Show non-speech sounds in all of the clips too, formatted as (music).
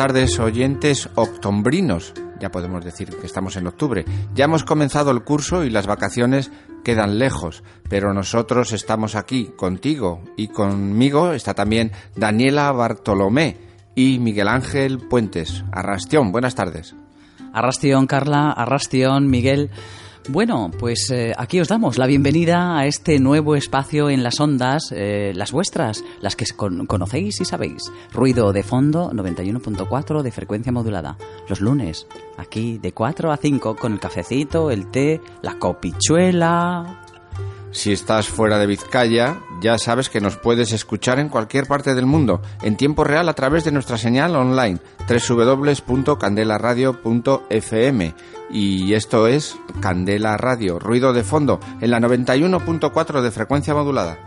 Tardes, oyentes octombrinos. Ya podemos decir que estamos en octubre. Ya hemos comenzado el curso y las vacaciones quedan lejos, pero nosotros estamos aquí contigo y conmigo está también Daniela Bartolomé y Miguel Ángel Puentes. Arrastión, buenas tardes. Arrastión, Carla, Arrastión, Miguel. Bueno, pues eh, aquí os damos la bienvenida a este nuevo espacio en las ondas, eh, las vuestras, las que con- conocéis y sabéis. Ruido de fondo 91.4 de frecuencia modulada. Los lunes, aquí de 4 a 5 con el cafecito, el té, la copichuela. Si estás fuera de Vizcaya, ya sabes que nos puedes escuchar en cualquier parte del mundo, en tiempo real a través de nuestra señal online, www.candelaradio.fm. Y esto es Candela Radio, ruido de fondo, en la 91.4 de frecuencia modulada.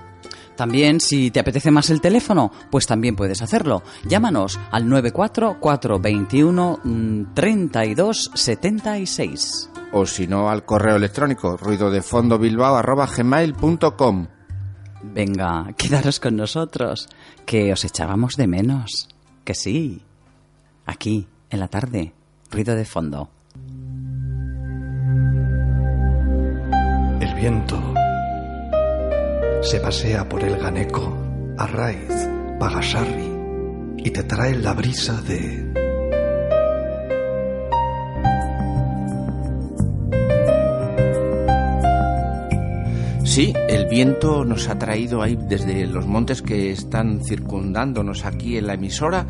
También, si te apetece más el teléfono, pues también puedes hacerlo. Llámanos al 94421 mm, 3276. O si no, al correo electrónico ruidodefondobilbao.gmail.com Venga, (laughs) quedaros con nosotros, que os echábamos de menos. Que sí. Aquí, en la tarde, ruido de fondo. El viento se pasea por el Ganeco, Arraiz, Pagasarri y te trae la brisa de Sí, el viento nos ha traído ahí desde los montes que están circundándonos aquí en la emisora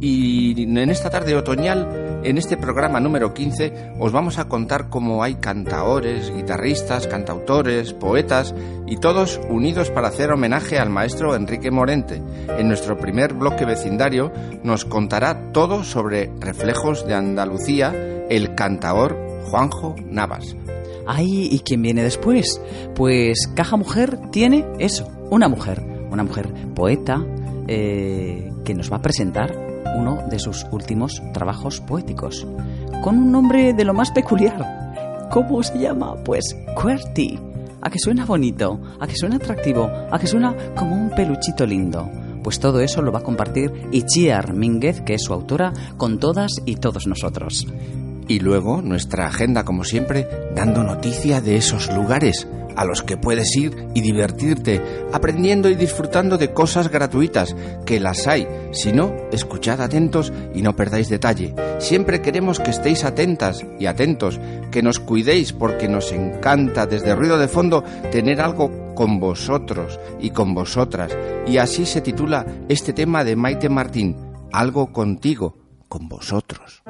y en esta tarde otoñal, en este programa número 15, os vamos a contar cómo hay cantaores, guitarristas, cantautores, poetas y todos unidos para hacer homenaje al maestro Enrique Morente. En nuestro primer bloque vecindario nos contará todo sobre reflejos de Andalucía el cantaor Juanjo Navas. Ay, ¿y quién viene después? Pues Caja Mujer tiene eso, una mujer, una mujer poeta eh, que nos va a presentar uno de sus últimos trabajos poéticos, con un nombre de lo más peculiar. ¿Cómo se llama? Pues QWERTY. A que suena bonito, a que suena atractivo, a que suena como un peluchito lindo. Pues todo eso lo va a compartir Ichiar Mínguez, que es su autora, con todas y todos nosotros. Y luego nuestra agenda, como siempre, dando noticia de esos lugares a los que puedes ir y divertirte, aprendiendo y disfrutando de cosas gratuitas, que las hay. Si no, escuchad atentos y no perdáis detalle. Siempre queremos que estéis atentas y atentos, que nos cuidéis porque nos encanta desde ruido de fondo tener algo con vosotros y con vosotras. Y así se titula este tema de Maite Martín, Algo contigo, con vosotros.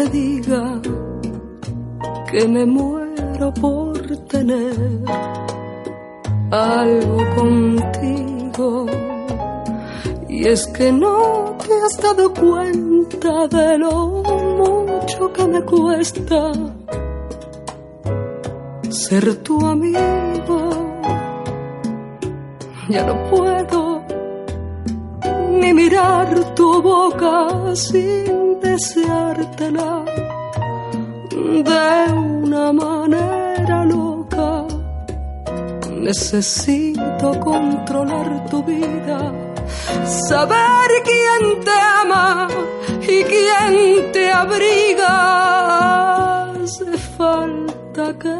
Te diga que me muero por tener algo contigo. Y es que no te has dado cuenta de lo mucho que me cuesta ser tu amigo. Ya no puedo ni mirar tu boca sin de una manera loca. Necesito controlar tu vida, saber quién te ama y quién te abriga. Hace falta que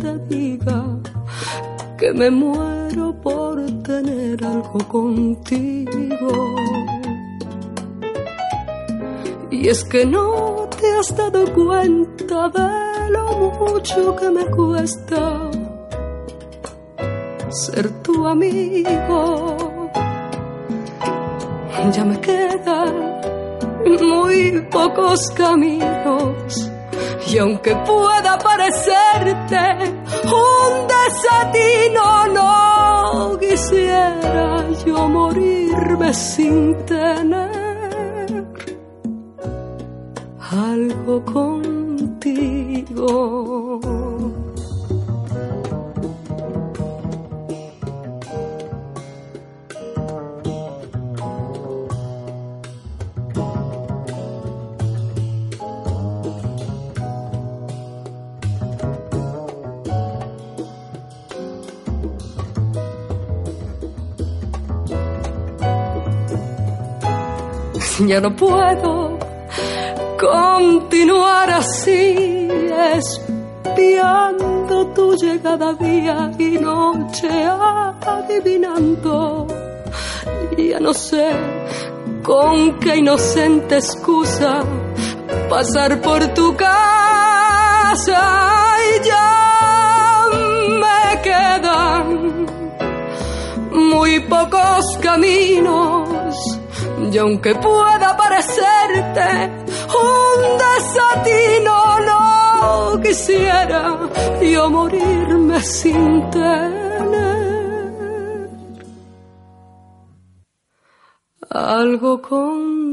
te diga que me muero por tener algo contigo. Y es que no te has dado cuenta de lo mucho que me cuesta ser tu amigo. Ya me quedan muy pocos caminos. Y aunque pueda parecerte un desatino, no quisiera yo morirme sin tener algo contigo. (laughs) Ya no puedo continuar así, espiando tu llegada día y noche, adivinando. Ya no sé con qué inocente excusa pasar por tu casa y ya me quedan muy pocos caminos. Y aunque pueda parecerte un desatino, no quisiera yo morirme sin tener algo contigo.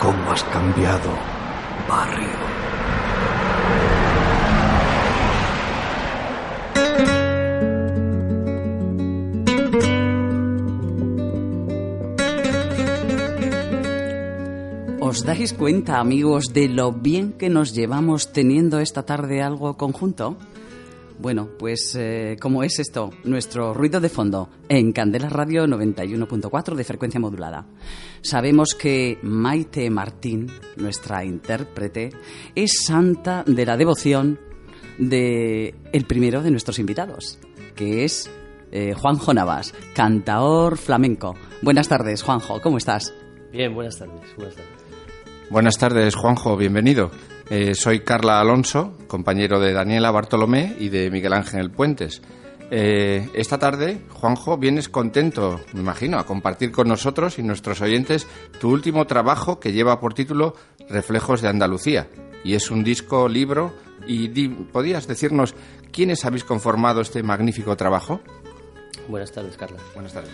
cómo has cambiado, barrio. ¿Os dais cuenta, amigos, de lo bien que nos llevamos teniendo esta tarde algo conjunto? Bueno, pues eh, como es esto, nuestro ruido de fondo en Candela Radio 91.4 de frecuencia modulada. Sabemos que Maite Martín, nuestra intérprete, es santa de la devoción de el primero de nuestros invitados, que es eh, Juanjo Navas, cantaor flamenco. Buenas tardes, Juanjo, ¿cómo estás? Bien, buenas tardes. Buenas tardes, buenas tardes Juanjo, bienvenido. Eh, soy Carla Alonso, compañero de Daniela Bartolomé y de Miguel Ángel Puentes. Eh, esta tarde, Juanjo, vienes contento, me imagino, a compartir con nosotros y nuestros oyentes tu último trabajo que lleva por título Reflejos de Andalucía. Y es un disco, libro. ¿Y podías decirnos quiénes habéis conformado este magnífico trabajo? Buenas tardes, Carla. Buenas tardes.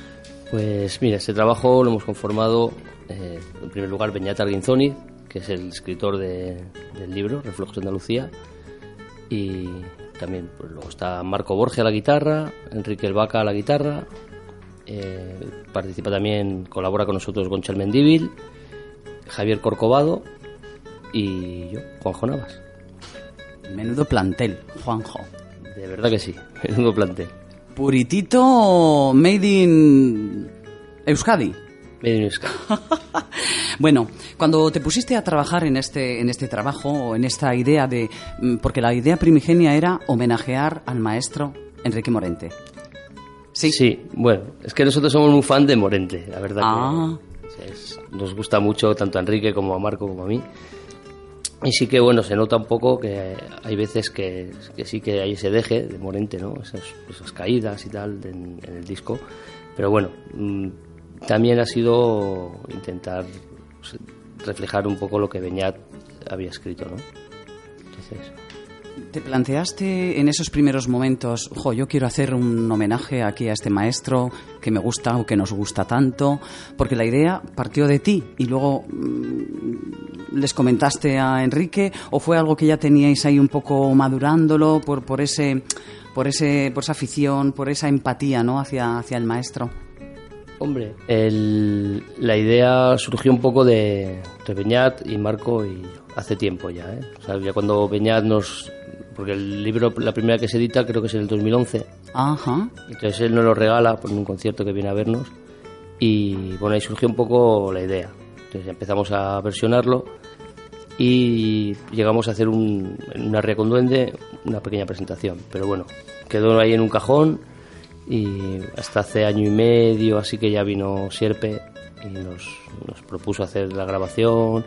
Pues mira, este trabajo lo hemos conformado, eh, en primer lugar, Beñat Arguinzoni, que es el escritor del libro, Reflejos de Andalucía. Y también pues, luego está Marco Borge a la guitarra, Enrique El Vaca a la guitarra. Eh, participa también, colabora con nosotros Gonchal Mendíbil, Javier Corcovado y yo, Juanjo Navas. Menudo plantel, Juanjo. De verdad que sí, menudo plantel. Puritito Made in Euskadi. Made in Euskadi. Bueno, cuando te pusiste a trabajar en este, en este trabajo, o en esta idea de. mm, Porque la idea primigenia era homenajear al maestro Enrique Morente. Sí. Sí, bueno, es que nosotros somos muy fan de Morente, la verdad. Ah. Que, es- nos gusta mucho tanto a Enrique como a Marco como a mí. Y sí que, bueno, se nota un poco que hay veces que, que sí que hay ese deje de Morente, ¿no? Esas, esas caídas y tal en, en el disco. Pero bueno, mm, también ha sido intentar pues, reflejar un poco lo que Beñat había escrito, ¿no? Entonces, ¿Te planteaste en esos primeros momentos, jo, yo quiero hacer un homenaje aquí a este maestro que me gusta o que nos gusta tanto? Porque la idea partió de ti y luego mm, les comentaste a Enrique o fue algo que ya teníais ahí un poco madurándolo por, por ese por ese por esa afición, por esa empatía, ¿no? hacia hacia el maestro. Hombre, el- la idea surgió un poco de, de Beñat y Marco y yo, hace tiempo ya, ¿eh? O sea, ya cuando Beñat nos... Porque el libro, la primera que se edita creo que es en el 2011, Ajá. entonces él nos lo regala por un concierto que viene a vernos y bueno, ahí surgió un poco la idea. Entonces empezamos a versionarlo y llegamos a hacer un, una ría con duende una pequeña presentación, pero bueno, quedó ahí en un cajón y hasta hace año y medio así que ya vino Sierpe y nos, nos propuso hacer la grabación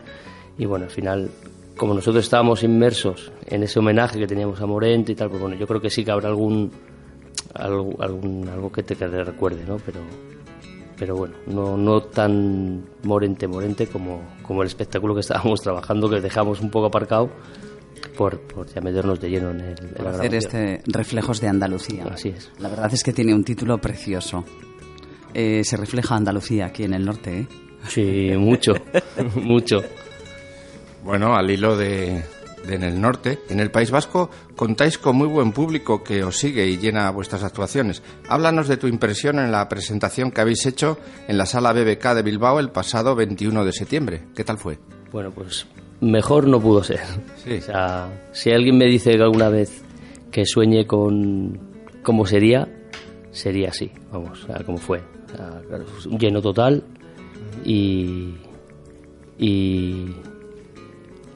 y bueno, al final como nosotros estábamos inmersos en ese homenaje que teníamos a Morente y tal, pues bueno, yo creo que sí que habrá algún algo, algún, algo que te recuerde, ¿no? Pero, pero bueno, no, no tan morente, morente como, como el espectáculo que estábamos (laughs) trabajando, que dejamos un poco aparcado por, por ya meternos de lleno en, el, en la hacer este Reflejos de Andalucía. Así es. La verdad es que tiene un título precioso. Eh, se refleja Andalucía aquí en el norte, ¿eh? Sí, mucho, (laughs) mucho. Bueno, al hilo de, de en el norte, en el País Vasco, contáis con muy buen público que os sigue y llena vuestras actuaciones. Háblanos de tu impresión en la presentación que habéis hecho en la sala BBK de Bilbao el pasado 21 de septiembre. ¿Qué tal fue? Bueno, pues mejor no pudo ser. Sí. O sea, si alguien me dice que alguna vez que sueñe con cómo sería, sería así, vamos, o sea, como fue. O sea, claro, es un lleno total y, y...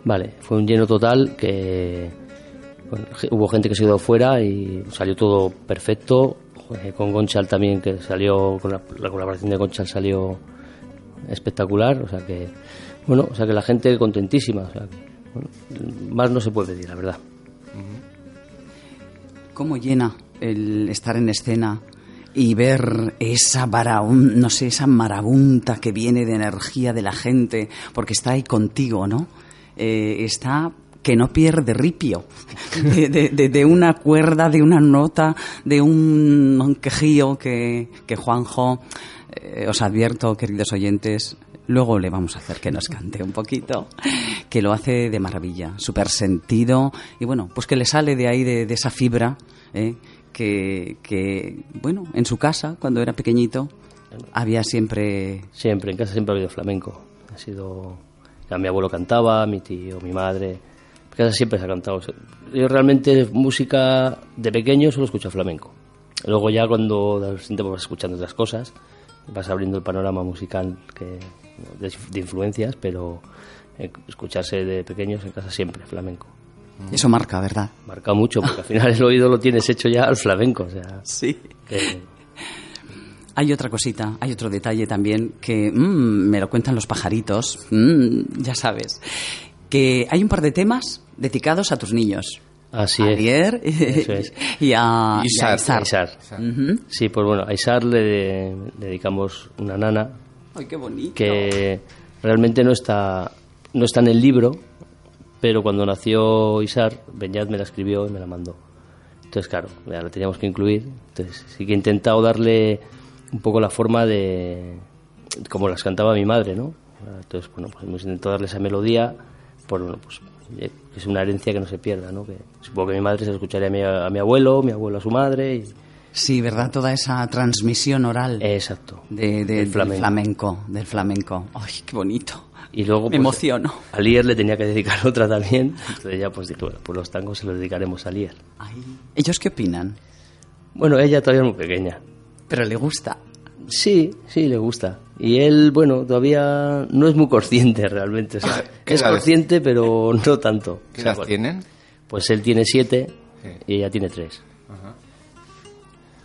Vale, fue un lleno total que... bueno, hubo gente que se quedó fuera y salió todo perfecto. Con Gonchal también, que salió, con la, la colaboración de Gonchal salió espectacular, o sea que bueno, o sea que la gente contentísima, más no se puede pedir, la verdad. ¿Cómo llena el estar en escena y ver esa varaun- no sé, esa marabunta que viene de energía de la gente, porque está ahí contigo, ¿no? Eh, está que no pierde ripio (laughs) de una cuerda, de una nota, de un quejío que, que Juanjo, eh, os advierto, queridos oyentes, luego le vamos a hacer que nos cante un poquito, que lo hace de maravilla, súper sentido y bueno, pues que le sale de ahí, de, de esa fibra, ¿eh? que, que, bueno, en su casa, cuando era pequeñito, había siempre... Siempre, en casa siempre ha habido flamenco. Ha sido. ya mi abuelo cantaba, mi tío, mi madre. En casa siempre se ha cantado. Yo realmente, música de pequeño, solo escucho flamenco. Luego, ya cuando vas escuchando otras cosas, vas abriendo el panorama musical que, de, de influencias, pero eh, escucharse de pequeños en casa siempre, flamenco. Eso marca, ¿verdad? Marca mucho, porque al final el oído lo tienes hecho ya al flamenco. O sea, Sí. que- Hay otra cosita, hay otro detalle también que mm, me lo cuentan los pajaritos, mm, ya sabes, que hay un par de temas dedicados a tus niños. así a es. (laughs) Eso es. y a, y a Isar. Isar. Isar. Ujú. Sí, pues bueno, a Isar le, le dedicamos una nana Ay, qué bonito. que realmente no está, no está en el libro, pero cuando nació Isar, Beñat me la escribió y me la mandó. Entonces, claro, ya la teníamos que incluir. Entonces, sí que he intentado darle un poco la forma de. como las cantaba mi madre, ¿no? Entonces, bueno, pues hemos intentado darle esa melodía, por, bueno, pues eh, es una herencia que no se pierda, ¿no? Que supongo que mi madre se escucharía a mi, a mi abuelo, mi abuelo a su madre. Y, Sí, ¿verdad? Toda esa transmisión oral exacto. de, de- del del flamenco. flamenco. Del flamenco. Ay, qué bonito. Y luego, Me pues, emociono. A Lier le tenía que dedicar (laughs) otra también. Entonces ya pues dije, bueno, pues los tangos se los dedicaremos a Lier. Ay, ¿Ellos qué opinan? Bueno, ella todavía es muy pequeña. Pero le gusta. Sí, sí, le gusta. Y él, bueno, todavía no es muy consciente realmente. O sea, ¿Qué es consciente, pero no tanto. ¿Qué O sea, edad bueno, tienen? Pues él tiene siete Sí. y ella tiene tres.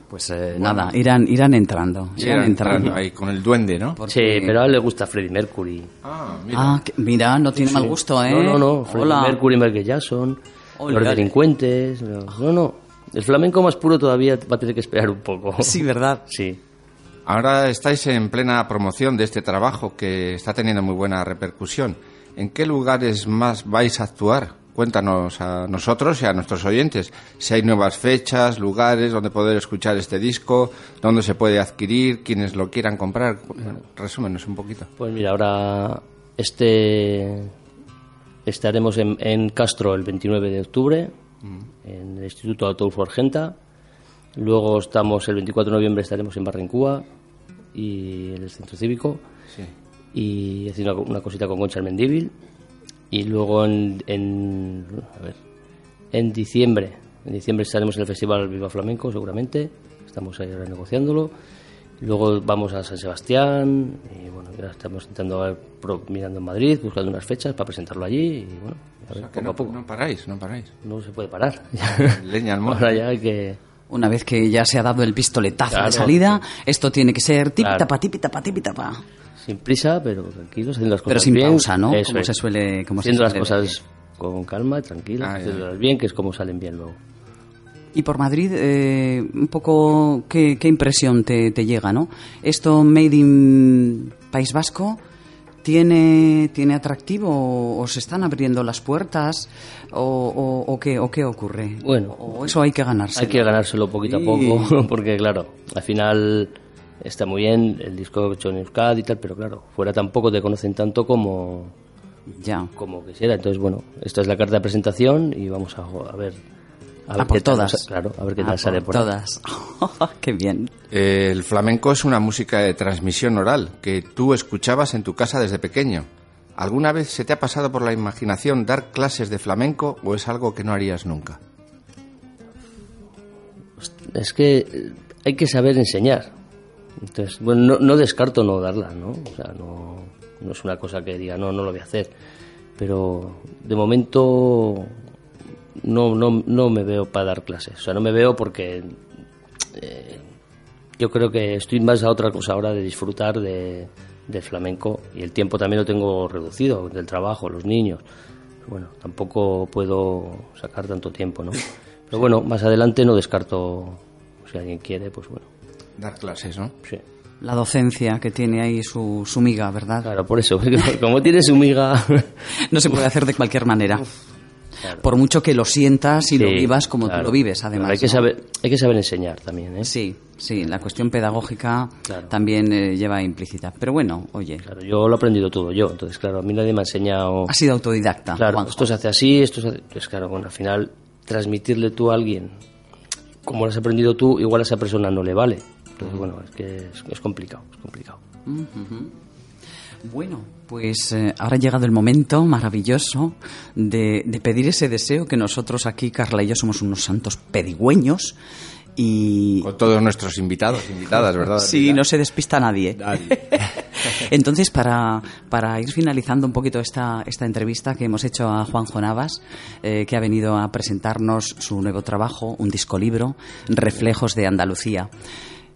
Pues eh, nada, irán, irán entrando. Irán, Irán entrando. entrando ahí con el duende, ¿no? Porque- Sí, pero a él le gusta Freddie Mercury. Ah, mira. Ah, que- mira, no tiene mal gusto, ¿eh? No, no, no. Freddie. Mercury, Michael Jackson, los delincuentes. No, no. El flamenco más puro todavía va a tener que esperar un poco. (laughs) Sí, ¿verdad? Sí. Ahora estáis en plena promoción de este trabajo que está teniendo muy buena repercusión. ¿En qué lugares más vais a actuar? Cuéntanos a nosotros y a nuestros oyentes si hay nuevas fechas, lugares donde poder escuchar este disco, dónde se puede adquirir, quienes lo quieran comprar. Resúmenos un poquito. Pues mira, ahora este estaremos en, en Castro el 29 de octubre, en el Instituto Autobús Argenta. Luego estamos el 24 de noviembre estaremos en Barrencúa y en el Centro Cívico. Y haciendo una, una cosita con Concha Mendíbil. Y luego en, en, a ver, en diciembre, en diciembre estaremos en el Festival Viva Flamenco seguramente. Estamos ahí ahora negociándolo. Luego vamos a San Sebastián y bueno, ya estamos intentando ver, pro- mirando en Madrid, buscando unas fechas para presentarlo allí y bueno, a ver, Que poco no, a poco. no paráis, no paráis. No se puede parar. (laughs) Leña al. Ahora ya hay que... Una vez que ya se ha dado el pistoletazo Claro. de salida, esto tiene que ser tipitapa, Claro. tipitapa, tipitapa. Sin prisa, pero tranquilos, haciendo las cosas Pero sin bien. pausa, ¿no? Eso Como es. se suele- como se haciendo las suele cosas decir. con calma, tranquilas, Ah, haciéndolas bien, que es como salen bien luego. Y por Madrid, eh, un poco, ¿qué, qué impresión te, te llega, no? Esto Made in País Vasco, ¿tiene, tiene atractivo o, o se están abriendo las puertas o, o- o qué, o qué ocurre? Bueno. o eso hay que ganarse. Hay que ganárselo poquito a poco, (laughs) porque claro, al final está muy bien el disco hecho en Euskadi y tal, pero claro, fuera tampoco te conocen tanto como, Ya. como quisiera. Entonces, bueno, esta es la carta de presentación y vamos a, a ver. A, ver por qué todas. claro, a ver qué A tal por sale por todas. (laughs) qué bien. Eh, El flamenco es una música de transmisión oral que tú escuchabas en tu casa desde pequeño. ¿Alguna vez se te ha pasado por la imaginación dar clases de flamenco o es algo que no harías nunca? Es que eh, hay que saber enseñar. Entonces, bueno, no, no descarto no darla, ¿no? O sea, no, no es una cosa que diga, no, no lo voy a hacer. Pero de momento no, no, no me veo para dar clases. O sea, no me veo porque eh, yo creo que estoy más a otra cosa ahora de disfrutar de, del flamenco y el tiempo también lo tengo reducido, del trabajo, los niños. Bueno, tampoco puedo sacar tanto tiempo, ¿no? Pero bueno, más adelante no descarto, si alguien quiere, pues bueno, Dar clases, ¿no? sí. La docencia que tiene ahí su, su miga, ¿verdad? Claro, por eso, porque (laughs) como tiene su miga... (laughs) No se puede hacer de cualquier manera. Por mucho que lo sientas y lo vivas como claro. tú lo vives, además. Hay que, ¿no? saber, hay que saber enseñar también, ¿eh? Sí, sí, la cuestión pedagógica Claro. también eh, lleva implícita. Pero bueno, oye, Claro, yo lo he aprendido todo yo, entonces claro, a mí nadie me ha enseñado... has sido autodidacta. Claro, Juanjo. esto se hace así, esto se hace... Pues claro, bueno, al final transmitirle tú a alguien como lo has aprendido tú, igual a esa persona no le vale. Entonces, bueno, es que es, es complicado, es complicado. Bueno, pues eh, ahora ha llegado el momento maravilloso de, de pedir ese deseo que nosotros aquí, Carla y yo, somos unos santos pedigüeños y... Con todos nuestros invitados, invitadas, ¿verdad? Sí, no se despista nadie. (laughs) Entonces, para, para ir finalizando un poquito esta, esta entrevista que hemos hecho a Juanjo Navas, eh, que ha venido a presentarnos su nuevo trabajo, un disco libro, Reflejos de Andalucía.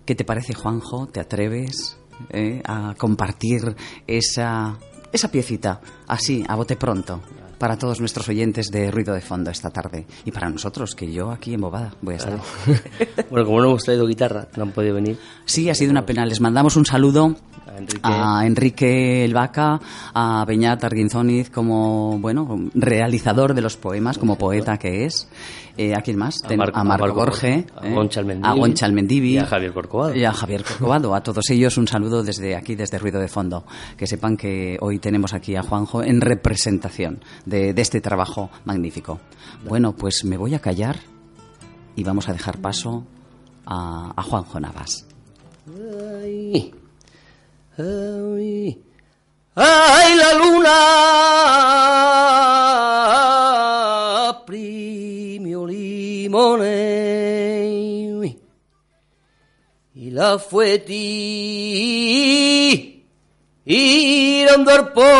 ¿Qué te parece, Juanjo? ¿Te atreves eh, a compartir esa, esa piecita así, a bote pronto? Para todos nuestros oyentes de Ruido de Fondo esta tarde. Y para nosotros, que yo aquí en Bobada voy a estar. (laughs) bueno, como no hemos traído guitarra, no han podido venir. Sí, ha sido una pena. Les mandamos un saludo Enrique. a Enrique El Vaca, a Beñat Arguinzoniz como, bueno, realizador de los poemas, como poeta que es. Eh, ¿A quién más? A Marco- a Marco, Borge, a eh, Goncha Almendivi, a Goncha Almendivi, y a Javier Corcovado. y a Javier Corcovado. A todos ellos un saludo desde aquí, desde Ruido de Fondo. Que sepan que hoy tenemos aquí a Juanjo en representación de, de este trabajo magnífico. Bueno, pues me voy a callar y vamos a dejar paso a, a Juanjo Navas. Ay, ay, ay, la luna primio limone y la fueti irando al pozo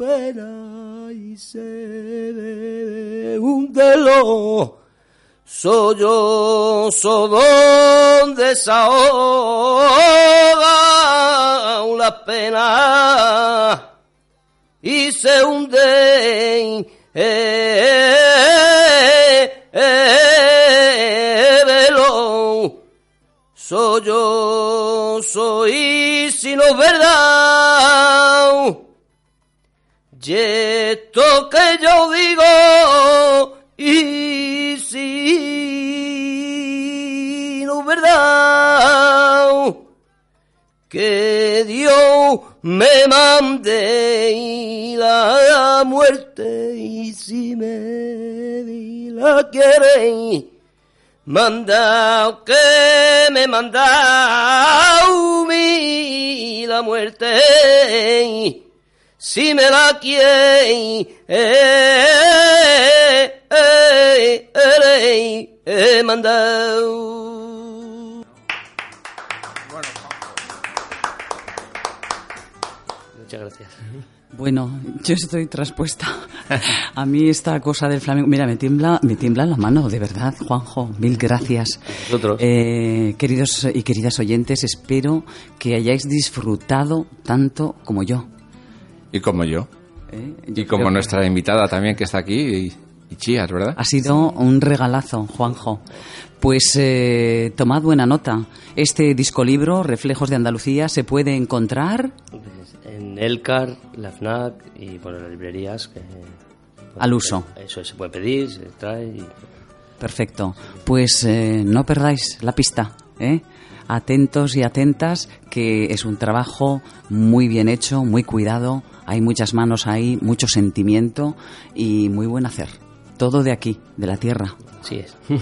pena y se hundelo. Soy yo, so donde desahoga la pena y se hunde. Eh, velo. Soy yo, soy si no verdad. Y esto que yo digo, y si no es verdad, que Dios me mande y la muerte, y si me la quiere, manda que me manda mi la muerte si me la quiere, eh, eh, eh, eh, mandado. Muchas gracias. Bueno, yo estoy traspuesta. A mí esta cosa del flamenco, mira, me tiembla, me tiembla la mano, de verdad, Juanjo. Mil gracias. Eh, queridos y queridas oyentes, espero que hayáis disfrutado tanto como yo. Y como yo. ¿eh? Y como que nuestra invitada también que está aquí, y, y Chías, ¿verdad? Ha sido un regalazo, Juanjo. Pues eh, tomad buena nota. Este disco libro, Reflejos de Andalucía, se puede encontrar En Elcar, la FNAC y bueno, las librerías que... Al uso. Eso se puede pedir, se trae y... Perfecto. Pues eh, no perdáis la pista, ¿eh? Atentos y atentas, que es un trabajo muy bien hecho, muy cuidado. Hay muchas manos ahí, mucho sentimiento y muy buen hacer. Todo de aquí, de la tierra. Sí es. (laughs)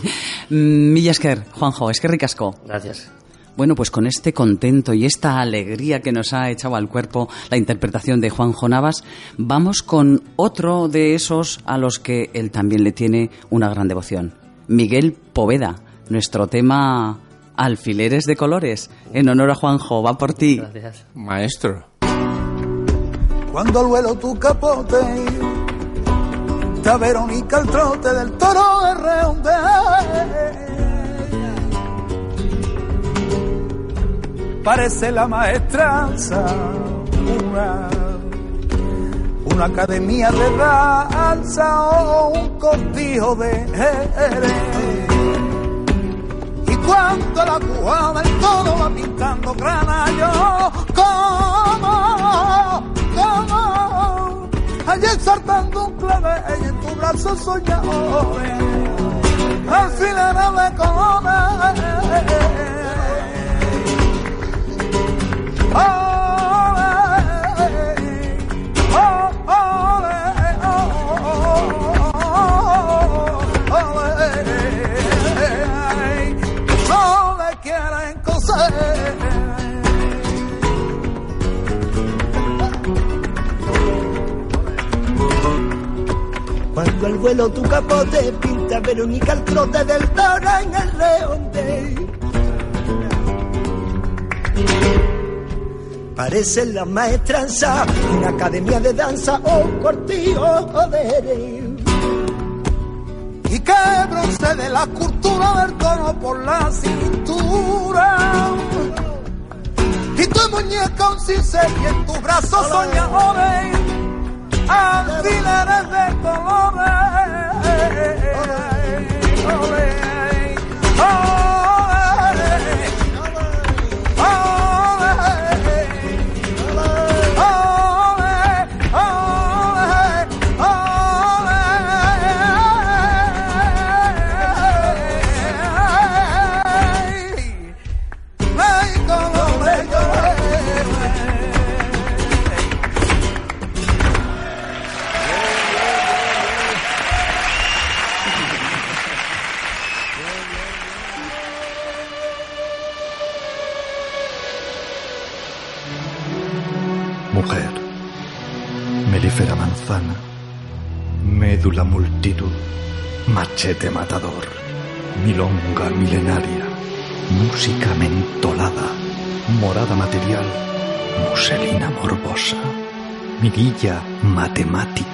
Mm, Mila esker, Juanjo, es que ricasco. Gracias. Bueno, pues con este contento y esta alegría que nos ha echado al cuerpo la interpretación de Juanjo Navas, vamos con otro de esos a los que él también le tiene una gran devoción. Miguel Poveda, nuestro tema Alfileres de Colores. En honor a Juanjo, va por ti. Gracias. Maestro. Cuando al vuelo tu capote está Verónica el trote del toro de Reonde parece la maestranza una una academia de danza o un cortijo de Jerez cuando la cubana el todo va pintando granallo, como, como, ayer saltando un clave y en tu brazo soñadores, al final de colores. No Cuando al vuelo tu capote pinta Verónica el trote del toro en el leonte. Parece la maestranza, una academia de danza o un cortijo de y que bronce de la cultura del tono por la cintura. Y tu muñeca un cincel y en tu brazo soñadores, alfileres de colores. Machete matador, milonga milenaria, música mentolada, morada material, muselina morbosa, mirilla matemática.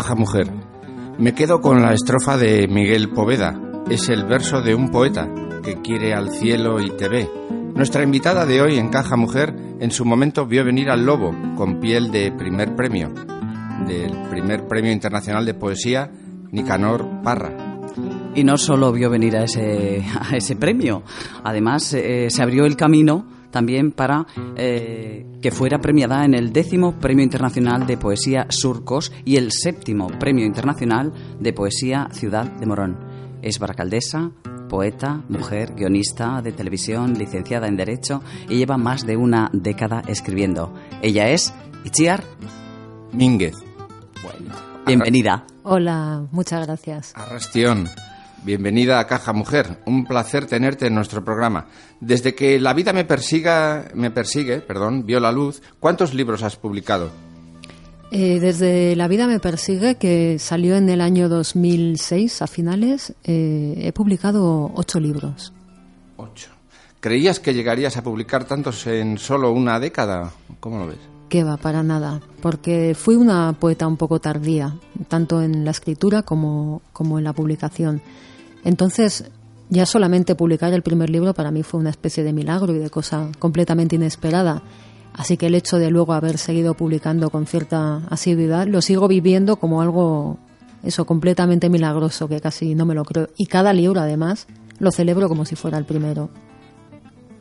Caja Mujer. Me quedo con la estrofa de Miguel Poveda. Es el verso de un poeta que quiere al cielo y te ve. Nuestra invitada de hoy en Caja Mujer en su momento vio venir al lobo con piel de primer premio, del primer premio internacional de poesía Nicanor Parra. Y no solo vio venir a ese, premio, además eh, se abrió el camino también para eh, que fuera premiada en el décimo Premio Internacional de Poesía Surcos y el séptimo Premio Internacional de Poesía Ciudad de Morón. Es baracaldesa, poeta, mujer, guionista de televisión, licenciada en Derecho y lleva más de una década escribiendo. Ella es Itziar Mínguez. Bienvenida. Hola, muchas gracias. Arrastión. Bienvenida a Caja Mujer. Un placer tenerte en nuestro programa. Desde que la vida me persiga, me persigue, perdón, vio la luz, ¿cuántos libros has publicado? Eh, desde La vida me persigue, que salió en el año 2006 a finales, eh, he publicado ocho libros. Ocho. ¿Creías que llegarías a publicar tantos en solo una década? ¿Cómo lo ves? Que va, para nada, porque fui una poeta un poco tardía, tanto en la escritura como, como en la publicación. Entonces, ya solamente publicar el primer libro para mí fue una especie de milagro y de cosa completamente inesperada. Así que el hecho de luego haber seguido publicando con cierta asiduidad lo sigo viviendo como algo, eso, completamente milagroso, que casi no me lo creo. Y cada libro, además, lo celebro como si fuera el primero.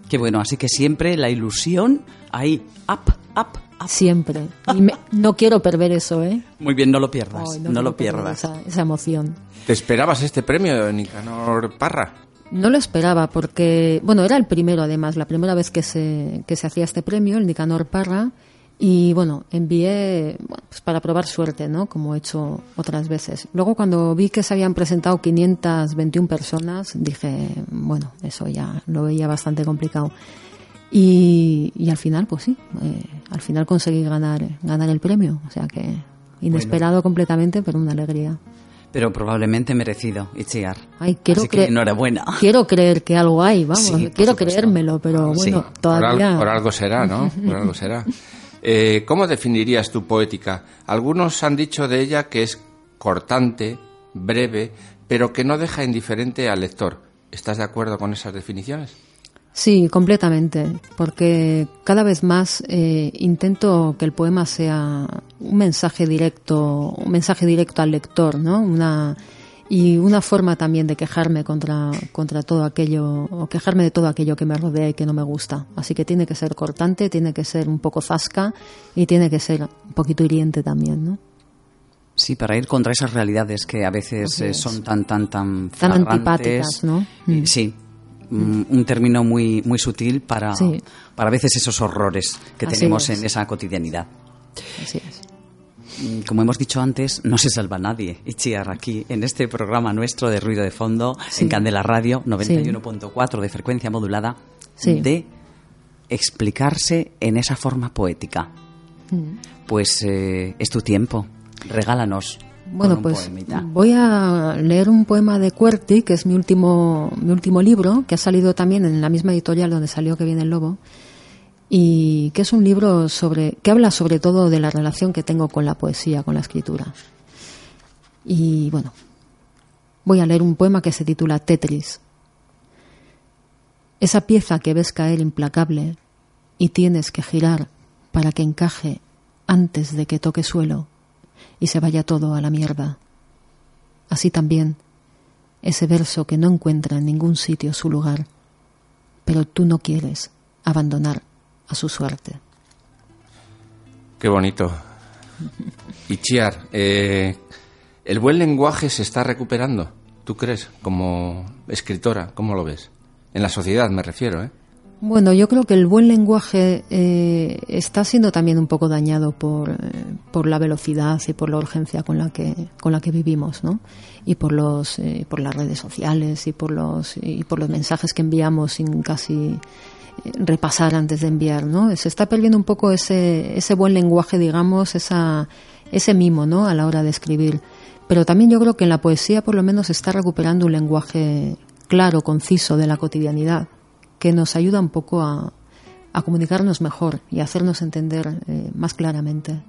Qué bueno, así que siempre la ilusión ahí, up, up. Siempre. Y me- no quiero perder eso, ¿eh? Muy bien, no lo pierdas, Ay, no, lo pierdas. Esa, esa emoción. ¿Te esperabas este premio, Nicanor Parra? No lo esperaba porque, bueno, era el primero además, la primera vez que se, que se hacía este premio, el Nicanor Parra, y bueno, envié bueno, pues para probar suerte, ¿no? Como he hecho otras veces. Luego cuando vi que se habían presentado 521 personas, dije, bueno, eso ya lo veía bastante complicado. Y, y al final, pues sí, eh, al final conseguí ganar, ganar el premio, o sea que inesperado completamente, pero una alegría. Pero probablemente merecido, Itziar. Ay, quiero Así que creer- enhorabuena. Quiero creer que algo hay, vamos, Sí, quiero creérmelo, pero Sí, bueno, Por, al- todavía. por algo será, ¿no? (laughs) Por algo será. Eh, ¿Cómo definirías tu poética? Algunos han dicho de ella que es cortante, breve, pero que no deja indiferente al lector. ¿Estás de acuerdo con esas definiciones? Sí, completamente, porque cada vez más eh, intento que el poema sea un mensaje directo, un mensaje directo al lector, ¿no? Una y una forma también de quejarme contra contra todo aquello o quejarme de todo aquello que me rodea y que no me gusta. Así que tiene que ser cortante, tiene que ser un poco zasca y tiene que ser un poquito hiriente también, ¿no? Sí, para ir contra esas realidades que a veces eh, son tan, tan, tan Tan antipáticas, ¿no? Eh, Mm. Sí, un término muy, muy sutil para, Sí. para a veces esos horrores que Así tenemos es. en esa cotidianidad. Así es. Mm, Como hemos dicho antes, no se salva nadie. Itziar, aquí en este programa nuestro de ruido de fondo, Sí. en Candela Radio, 91.4 de frecuencia modulada, Sí. de explicarse en esa forma poética. Mm. Pues eh, es tu tiempo. Regálanos. Bueno, pues poemita. voy a leer un poema de Cuerti, que es mi último, mi último libro, que ha salido también en la misma editorial donde salió Que viene el lobo, y que es un libro sobre que habla sobre todo de la relación que tengo con la poesía, con la escritura. Y bueno, voy a leer un poema que se titula Tetris. Esa pieza que ves caer implacable y tienes que girar para que encaje antes de que toque suelo y se vaya todo a la mierda. Así también, ese verso que no encuentra en ningún sitio su lugar, pero tú no quieres abandonar a su suerte. Qué bonito. Y Chiar, eh, ¿el buen lenguaje se está recuperando? ¿Tú crees, como escritora? ¿Cómo lo ves? En la sociedad me refiero, ¿eh? Bueno, yo creo que el buen lenguaje eh, está siendo también un poco dañado por, eh, por, la velocidad y por la urgencia con la que con la que vivimos, ¿no? Y por los eh, por las redes sociales y por los y por los mensajes que enviamos sin casi repasar antes de enviar, ¿no? Se está perdiendo un poco ese ese buen lenguaje, digamos, esa ese mimo, ¿no? A la hora de escribir. Pero también yo creo que en la poesía, por lo menos, se está recuperando un lenguaje claro, conciso de la cotidianidad que nos ayuda un poco a, a comunicarnos mejor y a hacernos entender eh, más claramente.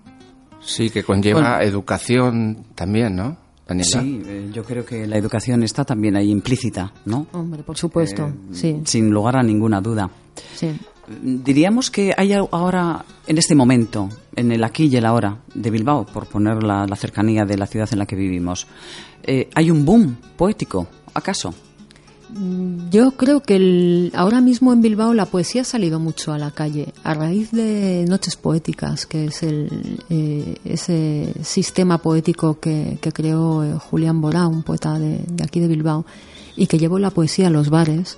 Sí, que conlleva educación también, ¿no? Daniela. Sí, eh, yo creo que la educación está también ahí implícita, ¿no? Hombre, por supuesto, eh, sí. Sin lugar a ninguna duda. Sí. Diríamos que hay ahora, en este momento, en el aquí y el ahora de Bilbao, por poner la, la cercanía de la ciudad en la que vivimos, ¿hay un boom poético, acaso? Yo creo que ahora mismo en Bilbao la poesía ha salido mucho a la calle a raíz de Noches Poéticas, que es el, eh, ese sistema poético que, creó eh, Julián Borá, un poeta de, aquí de Bilbao, y que llevó la poesía a los bares.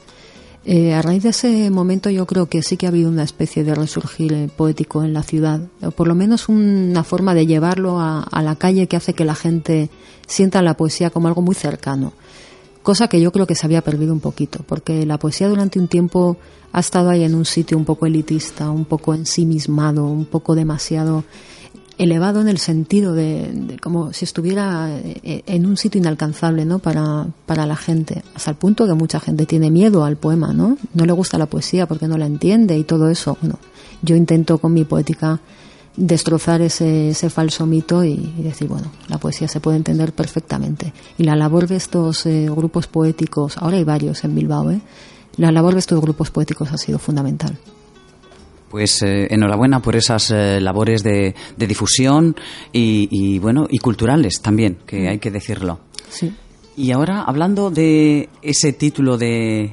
Eh, a raíz de ese momento yo creo que sí que ha habido una especie de resurgir poético en la ciudad, o por lo menos una forma de llevarlo a la calle que hace que la gente sienta la poesía como algo muy cercano cosa que yo creo que se había perdido un poquito, porque la poesía durante un tiempo ha estado ahí en un sitio un poco elitista, un poco ensimismado, un poco demasiado elevado en el sentido de, como si estuviera eh, en un sitio inalcanzable ¿no? para, para la gente, hasta el punto que mucha gente tiene miedo al poema, ¿no? no le gusta la poesía porque no la entiende y todo eso. Bueno, yo intento con mi poética destrozar ese, ese falso mito y, decir, bueno, la poesía se puede entender perfectamente. Y la labor de estos eh, grupos poéticos, ahora hay varios en Bilbao, ¿eh? la labor de estos grupos poéticos ha sido fundamental. Pues eh, enhorabuena por esas eh, labores de, de difusión y, y, bueno y culturales también, que hay que decirlo. Sí. Y ahora hablando de ese título de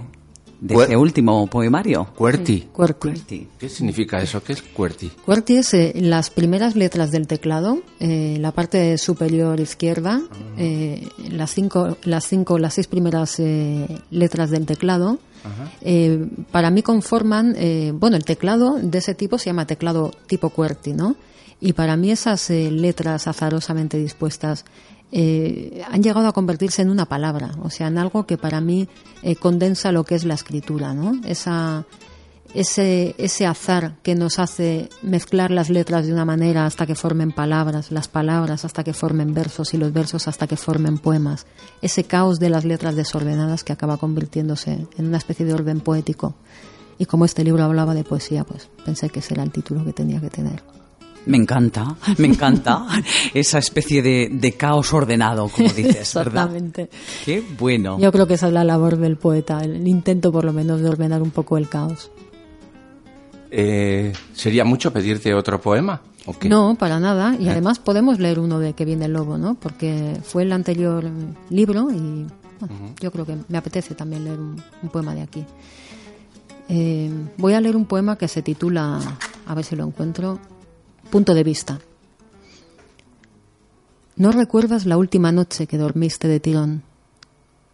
de este último poemario. Cuerti. Cuerti. ¿Qué significa eso? ¿Qué es Cuerti? Cuerti es eh, las primeras letras del teclado, eh, la parte superior izquierda, ah. eh, las cinco, las cinco, las seis primeras letras del teclado. para mí conforman, bueno, el teclado de ese tipo se llama teclado tipo QWERTY, ¿no? Y para mí esas letras azarosamente dispuestas eh, han llegado a convertirse en una palabra, o sea, en algo que para mí eh, condensa lo que es la escritura, ¿no? Esa, ese, ese azar que nos hace mezclar las letras de una manera hasta que formen palabras, las palabras hasta que formen versos y los versos hasta que formen poemas, ese caos de las letras desordenadas que acaba convirtiéndose en una especie de orden poético. Y como este libro hablaba de poesía, pues pensé que ese era el título que tenía que tener. Me encanta, me encanta (laughs) esa especie de, caos ordenado, como dices, ¿verdad? Exactamente. Qué bueno. Yo creo que esa es la labor del poeta, el intento por lo menos de ordenar un poco el caos. Eh, ¿Sería mucho pedirte otro poema? No, para nada. Y eh. además podemos leer uno de Que viene el lobo, ¿no? Porque fue el anterior libro y yo creo que me apetece también leer un, poema de aquí. Eh, voy a leer un poema que se titula, a ver si lo encuentro, Punto de vista. No recuerdas la última noche que dormiste de tirón.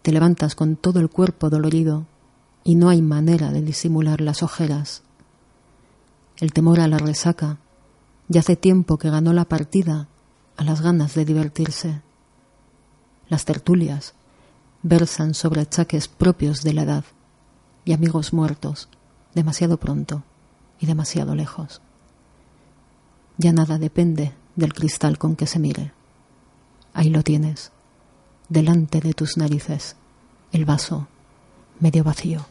Te levantas con todo el cuerpo dolorido y no hay manera de disimular las ojeras. El temor a la resaca ya hace tiempo que ganó la partida a las ganas de divertirse. Las tertulias versan sobre achaques propios de la edad y amigos muertos demasiado pronto y demasiado lejos. Ya nada depende del cristal con que se mire. Ahí lo tienes, delante de tus narices, el vaso medio vacío.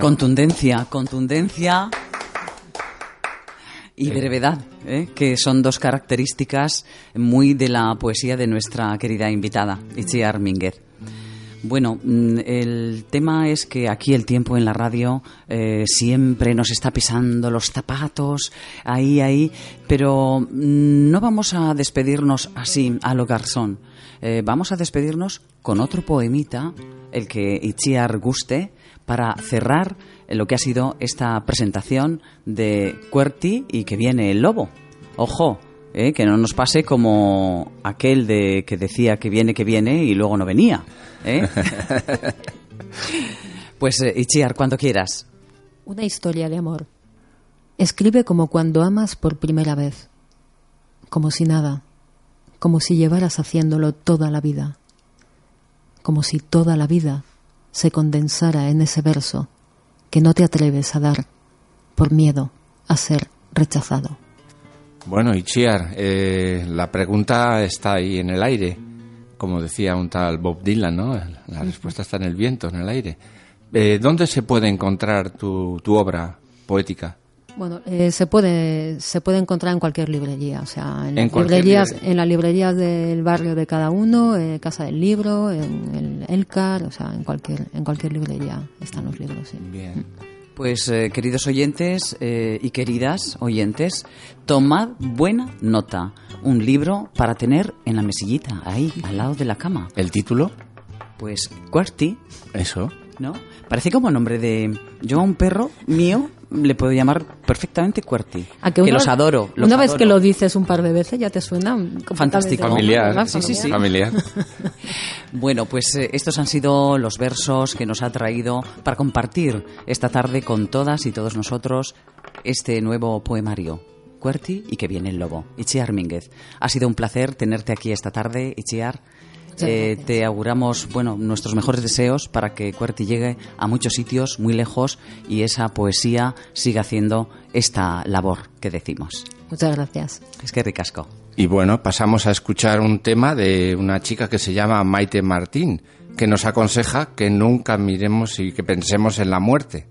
Contundencia, contundencia y brevedad, ¿eh? que son dos características muy de la poesía de nuestra querida invitada, Itziar Minguez. Bueno, mm, el tema es que aquí el tiempo en la radio eh, siempre nos está pisando los zapatos, ahí, ahí, pero mm, no vamos a despedirnos así a lo garzón. Eh, vamos a despedirnos con otro poemita, el que Itziar guste, para cerrar lo que ha sido esta presentación de Cuerti y que viene el lobo. Ojo, eh, que no nos pase como aquel de que decía que viene, que viene y luego no venía. ¿eh? (laughs) pues eh, Ichiar, cuando quieras. Una historia de amor. Escribe como cuando amas por primera vez, como si nada, como si llevaras haciéndolo toda la vida, como si toda la vida se condensara en ese verso que no te atreves a dar por miedo a ser rechazado. Bueno, Ichiar, eh, la pregunta está ahí en el aire como decía un tal Bob Dylan, ¿no? La respuesta está en el viento, en el aire. Eh, ¿Dónde se puede encontrar tu, tu obra poética? Bueno, eh, se puede se puede encontrar en cualquier librería, o sea, en, las librerías en las librerías del barrio de cada uno, en Casa del Libro, en el Elcar, o sea, en cualquier en cualquier librería están los libros. Sí. Bien. Pues eh, queridos oyentes eh, y queridas oyentes, tomad buena nota. Un libro para tener en la mesillita, ahí, al lado de la cama. ¿El título? Pues Quarty. Eso. ¿No? Parece como nombre de... Yo a un perro mío le puedo llamar perfectamente Cuerti. que, los adoro. una vez que lo dices un par de veces ya te suena fantástico. Familiar. Sí, sí, sí. Familiar. (laughs) bueno, pues eh, estos han sido los versos que nos ha traído para compartir esta tarde con todas y todos nosotros este nuevo poemario. Cuerti y que viene el lobo. Ichiar Mínguez. Ha sido un placer tenerte aquí esta tarde, Ichiar. Eh, te auguramos bueno nuestros mejores deseos para que Cuerti llegue a muchos sitios muy lejos y esa poesía siga haciendo esta labor que decimos. Muchas gracias. Es que ricasco. Y bueno, pasamos a escuchar un tema de una chica que se llama Maite Martín, que nos aconseja que nunca miremos y que pensemos en la muerte.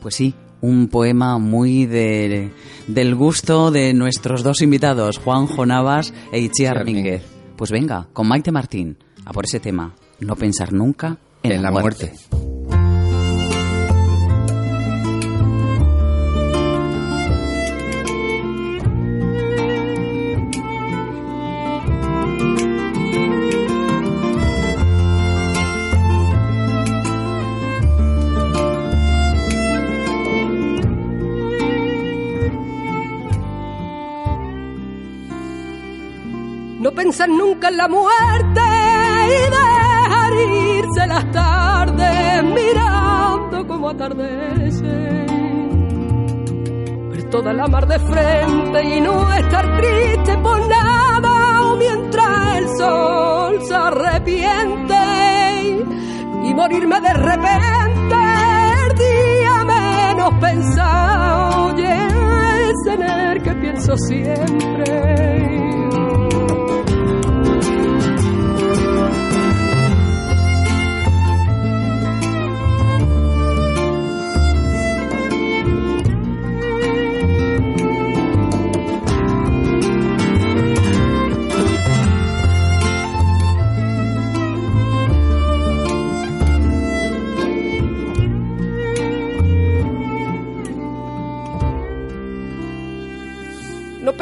Pues sí, un poema muy de, del gusto de nuestros dos invitados, Juan Navas e Itziar Mínguez. Pues venga, con Maite Martín, a por ese tema, no pensar nunca en, la, muerte. Pensar nunca en la muerte y dejar irse las tardes mirando como atardece. Ver toda la mar de frente y no estar triste por nada mientras el sol se arrepiente y morirme de repente el día menos pensado y es en el que pienso siempre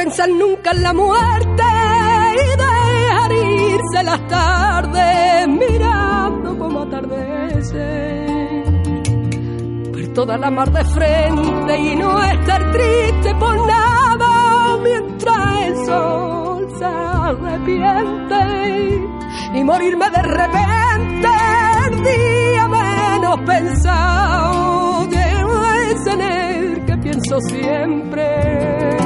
pensar nunca en la muerte y dejar irse las tardes mirando como atardece. Ver toda la mar de frente y no estar triste por nada mientras el sol se arrepiente y morirme de repente el día menos pensado. Es en el que pienso siempre.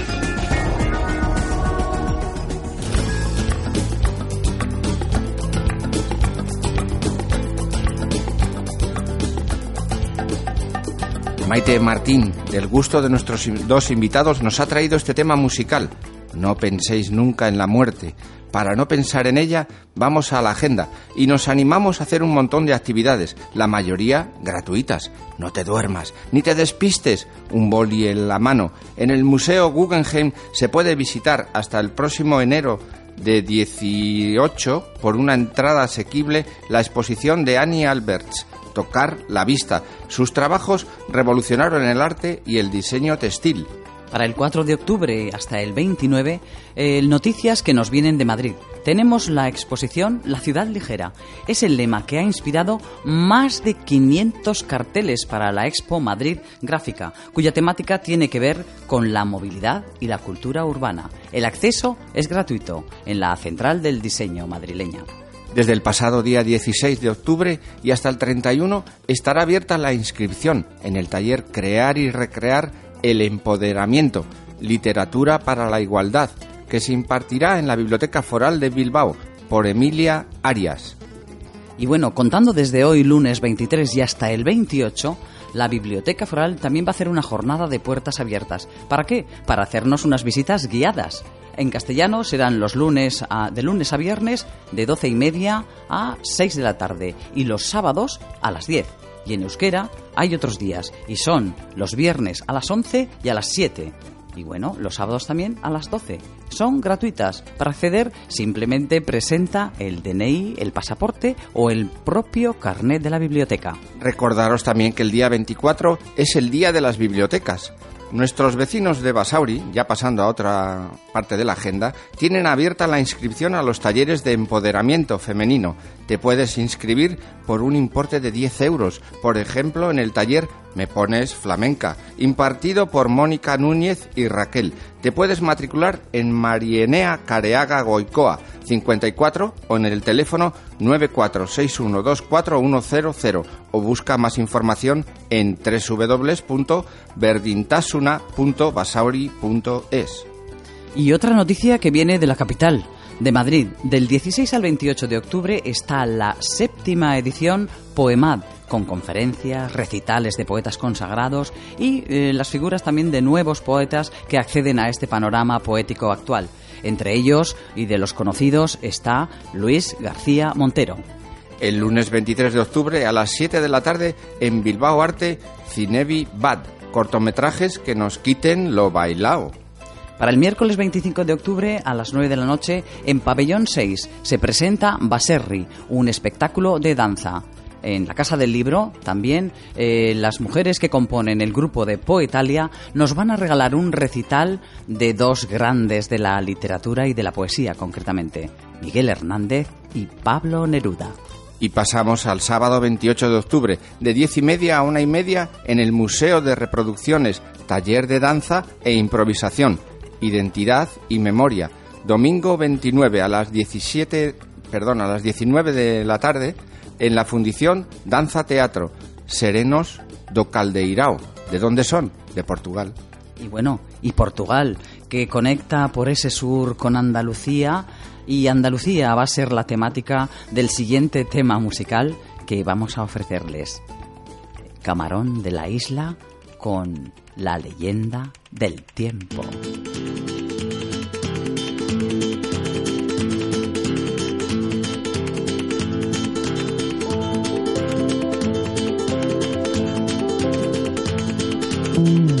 Maite Martín, del gusto de nuestros dos invitados, nos ha traído este tema musical. No penséis nunca en la muerte. Para no pensar en ella, vamos a la agenda y nos animamos a hacer un montón de actividades, la mayoría gratuitas. No te duermas, ni te despistes. Un boli en la mano. En el Museo Guggenheim se puede visitar hasta el próximo enero de 18 por una entrada asequible la exposición de Annie Alberts, Tocar la Vista. Sus trabajos revolucionaron el arte y el diseño textil. Para el 4 de octubre hasta el 29, eh, noticias que nos vienen de Madrid. Tenemos la exposición La ciudad ligera. Es el lema que ha inspirado más de 500 carteles para la Expo Madrid Gráfica, cuya temática tiene que ver con la movilidad y la cultura urbana. El acceso es gratuito en la Central del Diseño madrileña. Desde el pasado día 16 de octubre y hasta el 31 estará abierta la inscripción en el taller Crear y Recrear el Empoderamiento, Literatura para la Igualdad, que se impartirá en la Biblioteca Foral de Bilbao por Emilia Arias. Y bueno, contando desde hoy lunes 23 y hasta el 28, la Biblioteca Foral también va a hacer una jornada de puertas abiertas. ¿Para qué? Para hacernos unas visitas guiadas. En castellano serán los lunes de lunes a viernes de 12 y media a 6 de la tarde y los sábados a las 10. Y en euskera hay otros días y son los viernes a las 11 y a las 7. Y bueno, los sábados también a las 12. Son gratuitas. Para acceder simplemente presenta el DNI, el pasaporte o el propio carnet de la biblioteca. Recordaros también que el día 24 es el día de las bibliotecas. Nuestros vecinos de Basauri, ya pasando a otra parte de la agenda, tienen abierta la inscripción a los talleres de empoderamiento femenino. Te puedes inscribir por un importe de 10 euros, por ejemplo, en el taller Me Pones Flamenca, impartido por Mónica Núñez y Raquel. Te puedes matricular en Marienea Careaga Goicoa, 54 o en el teléfono 946124100 o busca más información en www.verdintasuna.basauri.es. Y otra noticia que viene de la capital, de Madrid. Del 16 al 28 de octubre está la séptima edición Poemad, con conferencias, recitales de poetas consagrados y eh, las figuras también de nuevos poetas que acceden a este panorama poético actual. Entre ellos y de los conocidos está Luis García Montero. El lunes 23 de octubre a las 7 de la tarde en Bilbao Arte, Cinevi Bad, cortometrajes que nos quiten lo bailao. Para el miércoles 25 de octubre a las 9 de la noche en Pabellón 6 se presenta Baserri, un espectáculo de danza. En la Casa del Libro también eh, las mujeres que componen el grupo de Poetalia nos van a regalar un recital de dos grandes de la literatura y de la poesía concretamente, Miguel Hernández y Pablo Neruda. Y pasamos al sábado 28 de octubre, de 10 y media a una y media, en el Museo de Reproducciones, taller de danza e improvisación, identidad y memoria. Domingo 29 a las 17, perdón, a las 19 de la tarde, en la Fundición Danza Teatro, Serenos do Caldeirao. ¿De dónde son? De Portugal. Y bueno, y Portugal, que conecta por ese sur con Andalucía, y Andalucía va a ser la temática del siguiente tema musical que vamos a ofrecerles. Camarón de la isla con la leyenda del tiempo. El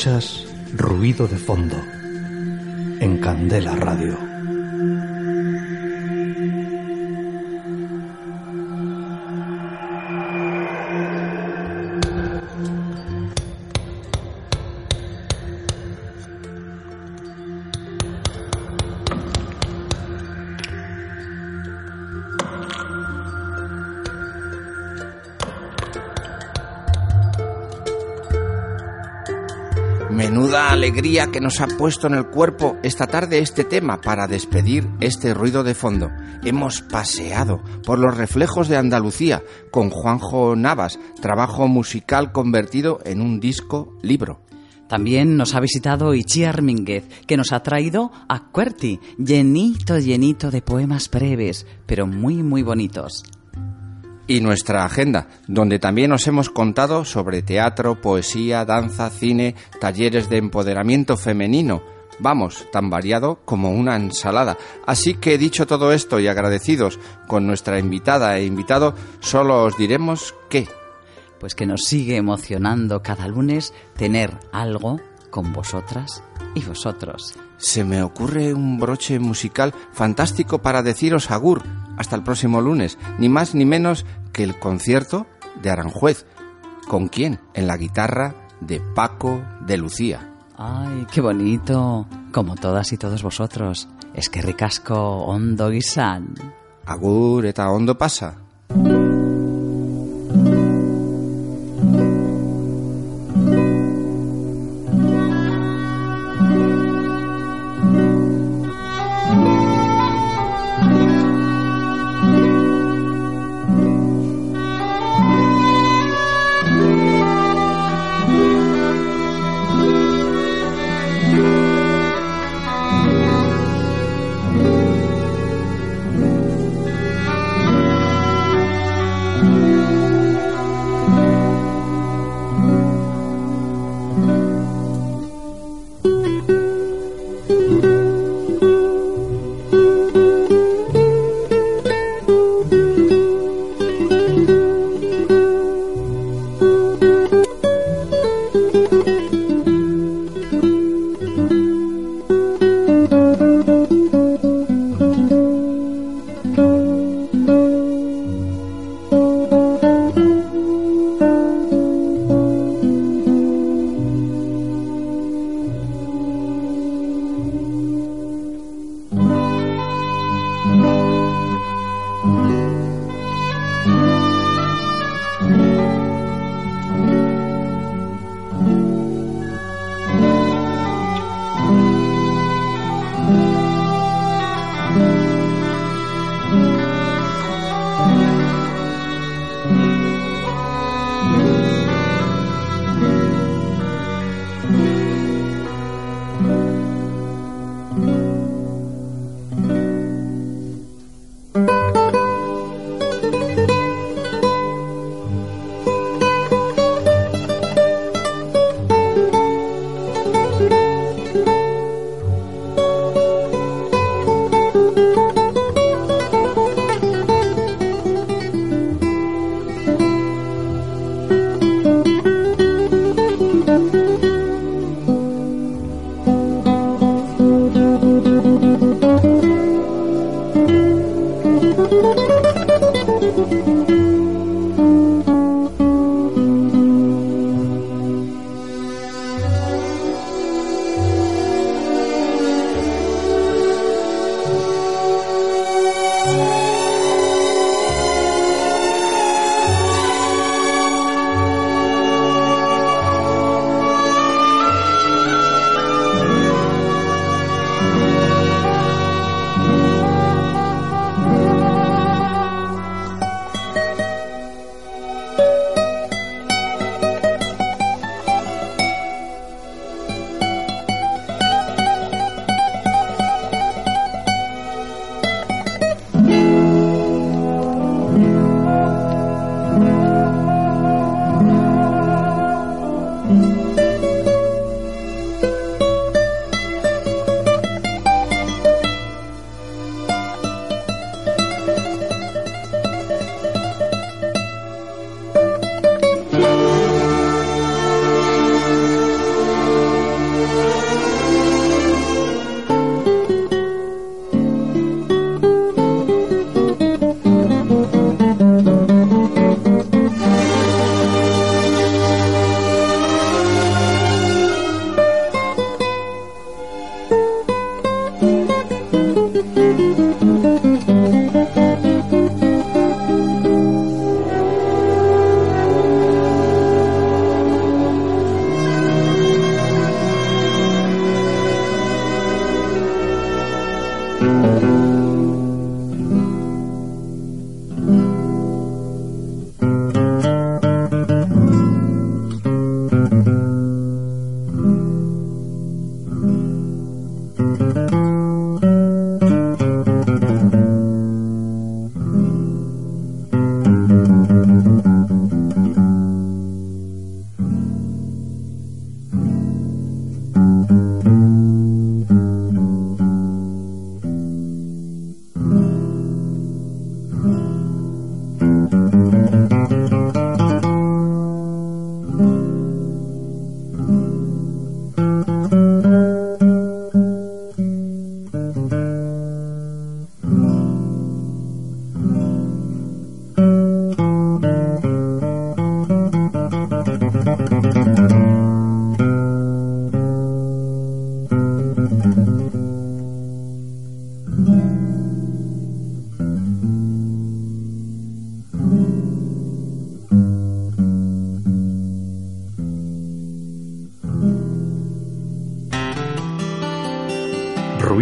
Escuchas ruido de fondo en Candela Radio. Menuda alegría que nos ha puesto en el cuerpo esta tarde este tema para despedir este ruido de fondo. Hemos paseado por los reflejos de Andalucía con Juanjo Navas, trabajo musical convertido en un disco libro. También nos ha visitado Ichi Armínguez, que nos ha traído a Cuerti, llenito, llenito de poemas breves, pero muy, muy bonitos. Y nuestra agenda, donde también os hemos contado sobre teatro, poesía, danza, cine, talleres de empoderamiento femenino. Vamos, tan variado como una ensalada. Así que dicho todo esto y agradecidos con nuestra invitada e invitado, solo os diremos que Pues que nos sigue emocionando cada lunes tener algo con vosotras y vosotros. Se me ocurre un broche musical fantástico para deciros agur hasta el próximo lunes, ni más ni menos que el concierto de Aranjuez. ¿Con quién? En la guitarra de Paco de Lucía. Ay, qué bonito. Como todas y todos vosotros. Es que ricasco, hondo y san. Agur eta ondo pasa.